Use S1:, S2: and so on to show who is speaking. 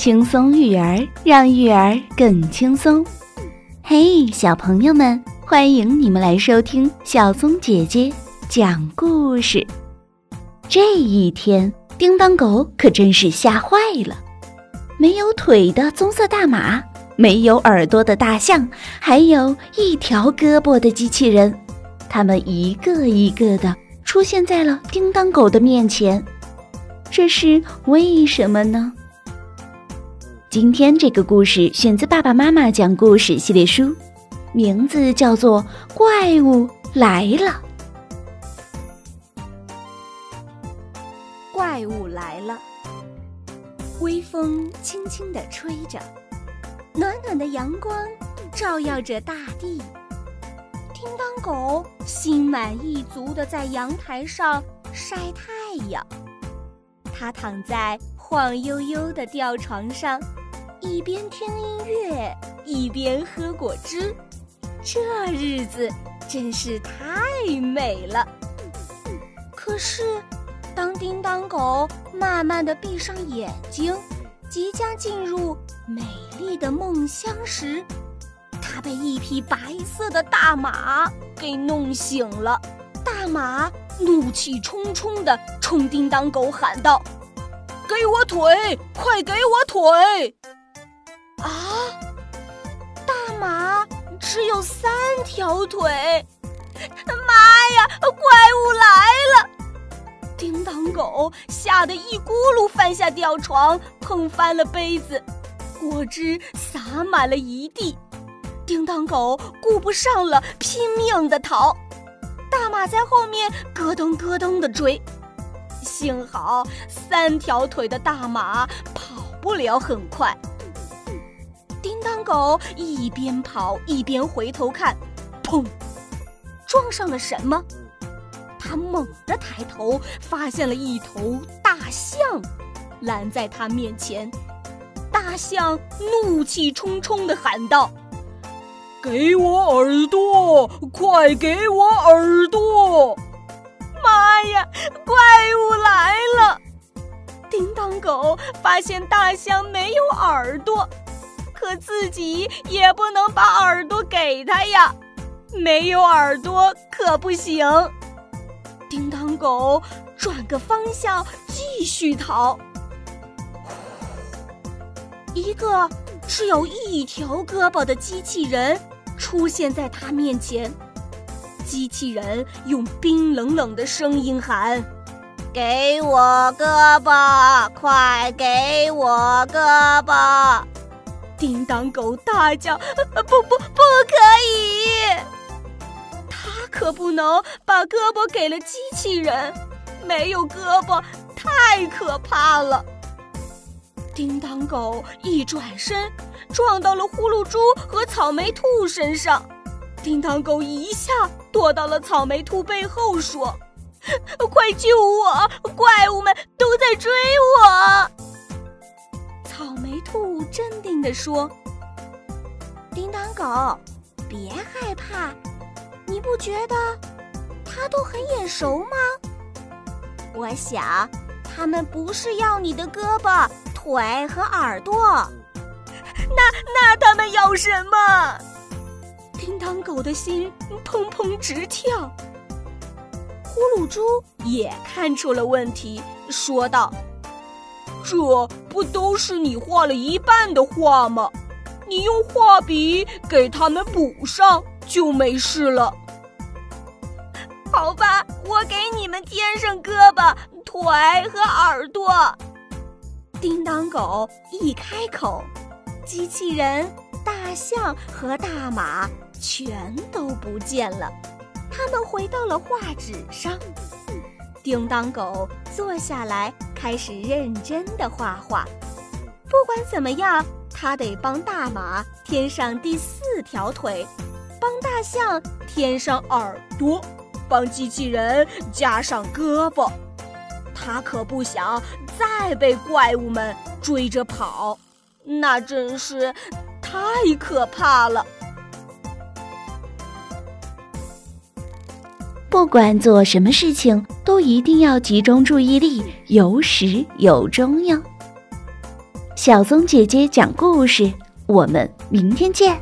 S1: 轻松育儿，让育儿更轻松。嘿，小朋友们，欢迎你们来收听小松姐姐讲故事。这一天，叮当狗可真是吓坏了。没有腿的棕色大马，没有耳朵的大象，还有一条胳膊的机器人，它们一个一个的出现在了叮当狗的面前。这是为什么呢？今天这个故事选自《爸爸妈妈讲故事》系列书，名字叫做《怪物来了》。
S2: 怪物来了，微风轻轻地吹着，暖暖的阳光照耀着大地。叮当狗心满意足地在阳台上晒太阳，它躺在晃悠悠的吊床上。一边听音乐，一边喝果汁，这日子真是太美了。可是，当叮当狗慢慢的闭上眼睛，即将进入美丽的梦乡时，它被一匹白色的大马给弄醒了。大马怒气冲冲的冲叮当狗喊道：“
S3: 给我腿，快给我腿！”
S2: 只有三条腿，妈呀！怪物来了！叮当狗吓得一咕噜翻下吊床，碰翻了杯子，果汁洒满了一地。叮当狗顾不上了，拼命的逃，大马在后面咯噔咯噔的追。幸好三条腿的大马跑不了很快。叮当狗一边跑一边回头看，砰！撞上了什么？他猛地抬头，发现了一头大象拦在他面前。大象怒气冲冲地喊道：“
S3: 给我耳朵！快给我耳朵！”
S2: 妈呀！怪物来了！叮当狗发现大象没有耳朵。可自己也不能把耳朵给他呀，没有耳朵可不行。叮当狗转个方向继续逃。一个只有一条胳膊的机器人出现在他面前。机器人用冰冷冷的声音喊：“给我胳膊，快给我胳膊！”叮当狗大叫：“不不，不可以！他可不能把胳膊给了机器人，没有胳膊太可怕了。”叮当狗一转身，撞到了呼噜猪和草莓兔身上。叮当狗一下躲到了草莓兔背后，说：“快救我！怪物们都在追我！”兔镇定地说：“叮当狗，别害怕，你不觉得它都很眼熟吗？我想，它们不是要你的胳膊、腿和耳朵，那那它们要什么？”叮当狗的心砰砰直跳。呼噜猪也看出了问题，说道。
S3: 这不都是你画了一半的画吗？你用画笔给他们补上就没事了。
S2: 好吧，我给你们添上胳膊、腿和耳朵。叮当狗一开口，机器人、大象和大马全都不见了，他们回到了画纸上。叮当狗坐下来，开始认真的画画。不管怎么样，他得帮大马添上第四条腿，帮大象添上耳朵，帮机器人加上胳膊。他可不想再被怪物们追着跑，那真是太可怕了。
S1: 不管做什么事情，都一定要集中注意力，有始有终哟。小松姐姐讲故事，我们明天见。